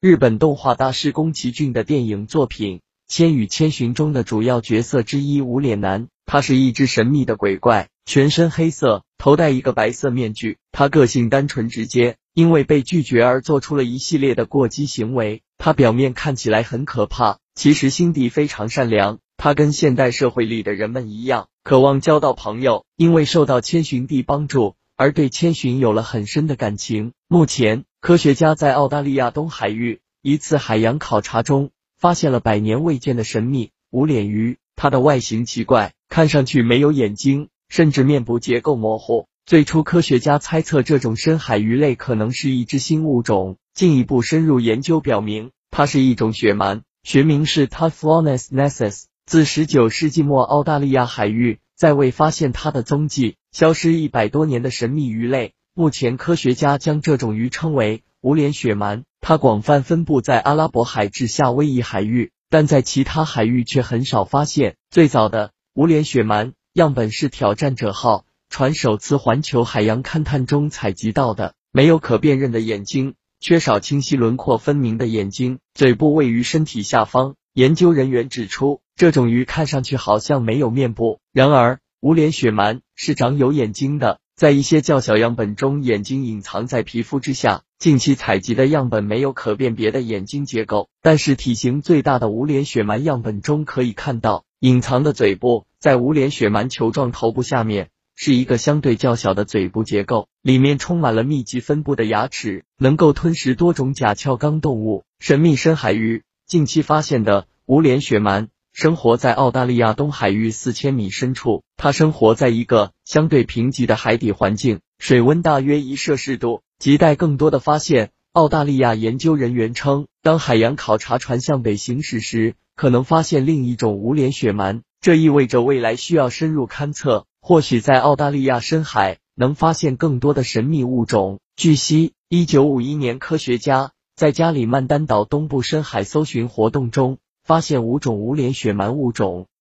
日本动画大师宫崎骏的电影作品《千与千寻》中的主要角色之一无脸男，他是一只神秘的鬼怪，全身黑色，头戴一个白色面具。他个性单纯直接，因为被拒绝而做出了一系列的过激行为。他表面看起来很可怕，其实心地非常善良。他跟现代社会里的人们一样，渴望交到朋友，因为受到千寻帝帮助。而对千寻有了很深的感情。目前，科学家在澳大利亚东海域一次海洋考察中，发现了百年未见的神秘无脸鱼。它的外形奇怪，看上去没有眼睛，甚至面部结构模糊。最初，科学家猜测这种深海鱼类可能是一只新物种。进一步深入研究表明，它是一种雪鳗，学名是 Typhlones nessus。自十九世纪末，澳大利亚海域再未发现它的踪迹。消失一百多年的神秘鱼类，目前科学家将这种鱼称为无脸雪鳗。它广泛分布在阿拉伯海至夏威夷海域，但在其他海域却很少发现。最早的无脸雪鳗样本是挑战者号船首次环球海洋勘探中采集到的，没有可辨认的眼睛，缺少清晰轮廓分明的眼睛，嘴部位于身体下方。研究人员指出，这种鱼看上去好像没有面部，然而。无脸雪鳗是长有眼睛的，在一些较小样本中，眼睛隐藏在皮肤之下。近期采集的样本没有可辨别的眼睛结构，但是体型最大的无脸雪鳗样本中可以看到隐藏的嘴部。在无脸雪鳗球状头部下面是一个相对较小的嘴部结构，里面充满了密集分布的牙齿，能够吞食多种甲壳纲动物。神秘深海鱼近期发现的无脸雪鳗。生活在澳大利亚东海域四千米深处，它生活在一个相对贫瘠的海底环境，水温大约一摄氏度。亟待更多的发现。澳大利亚研究人员称，当海洋考察船向北行驶时，可能发现另一种无脸雪鳗，这意味着未来需要深入勘测，或许在澳大利亚深海能发现更多的神秘物种。据悉，一九五一年，科学家在加里曼丹岛东部深海搜寻活动中。发现五种无脸雪鳗物种。